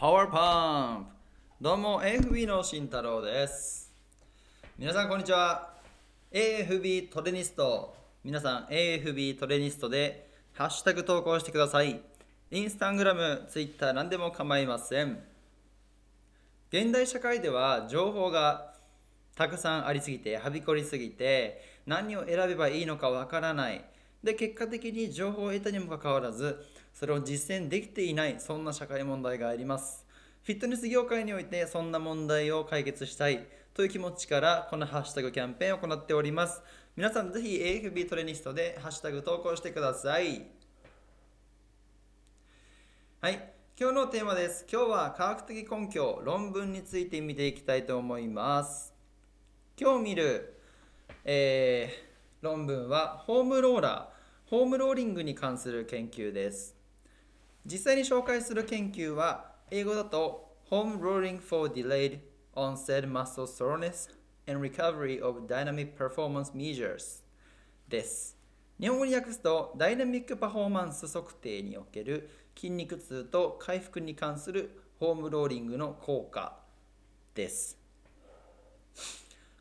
パワーパンプどうも AFB の慎太郎です。皆さんこんにちは。AFB トレニスト。皆さん AFB トレニストでハッシュタグ投稿してください。インスタグラム、ツイッター何でも構いません。現代社会では情報がたくさんありすぎてはびこりすぎて何を選べばいいのかわからない。で結果的に情報を得たにもかかわらずそれを実践できていないそんな社会問題があります。フィットネス業界においてそんな問題を解決したいという気持ちからこのハッシュタグキャンペーンを行っております。皆さんぜひ AFB トレニストでハッシュタグ投稿してください。はい。今日のテーマです。今日は科学的根拠論文について見ていきたいと思います。今日見る、えー、論文はホームローラーホームローリングに関する研究です。実際に紹介する研究は英語だと Home Rolling for Delayed Onset Muscle Soreness and Recovery of Dynamic Performance Measures です。日本語に訳すとダイナミックパフォーマンス測定における筋肉痛と回復に関するホームローリングの効果です。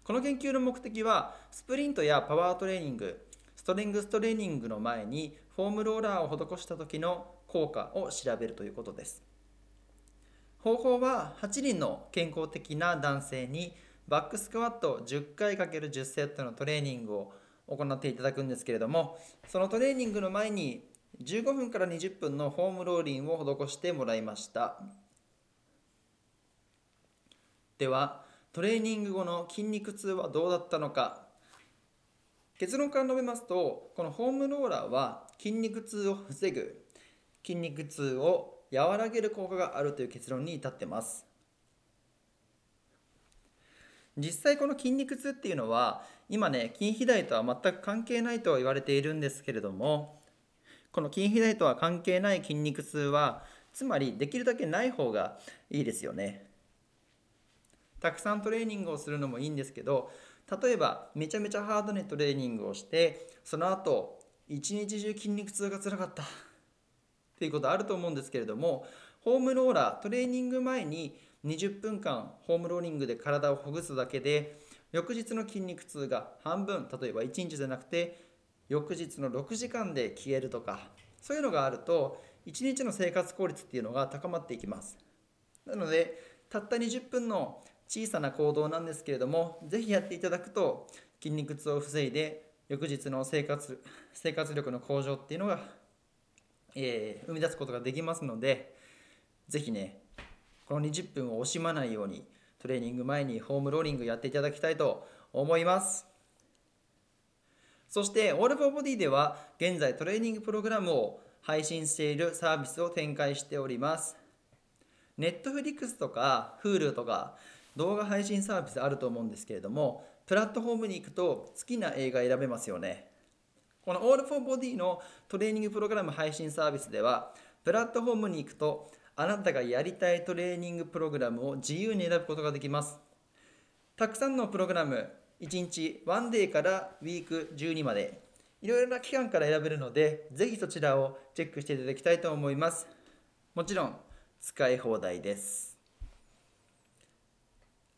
この研究の目的はスプリントやパワートレーニングトレングストレーニングの前にフォームローラーを施した時の効果を調べるということです。方法は8人の健康的な男性にバックスクワット10回 ×10 セットのトレーニングを行っていただくんですけれどもそのトレーニングの前に15分から20分のホームローリングを施してもらいました。ではトレーニング後の筋肉痛はどうだったのか結論から述べますとこのホームローラーは筋肉痛を防ぐ筋肉痛を和らげる効果があるという結論に至ってます。実際この筋肉痛っていうのは今ね筋肥大とは全く関係ないと言われているんですけれどもこの筋肥大とは関係ない筋肉痛はつまりできるだけない方がいいですよね。たくさんトレーニングをするのもいいんですけど例えばめちゃめちゃハードネトレーニングをしてその後一日中筋肉痛がつらかった。っていうことあると思うんですけれどもホームローラートレーニング前に20分間ホームローリングで体をほぐすだけで翌日の筋肉痛が半分例えば1日じゃなくて翌日の6時間で消えるとかそういうのがあると1日の生活効率っていうのが高まっていきます。なのでたった20分の小さな行動なんですけれども是非やっていただくと筋肉痛を防いで翌日の生活生活力の向上っていうのがえー、生み出すことができますので是非ねこの20分を惜しまないようにトレーニング前にホームローリングやっていただきたいと思います。そして All for Body では現在トレーニングプログラムを配信しているサービスを展開しております。Netflix とか Hulu とか動画配信サービスあると思うんですけれどもプラットフォームに行くと好きな映画選べますよね。この All for Body のトレーニングプログラム配信サービスではプラットフォームに行くとあなたがやりたいトレーニングプログラムを自由に選ぶことができます。たくさんのプログラム1日1デーからウィーク12までいろいろな期間から選べるのでぜひそちらをチェックしていただきたいと思います。もちろん使い放題です。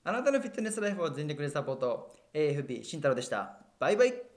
あなたのフィットネスライフを全力でサポート。AFB 慎太郎でした。バイバイ。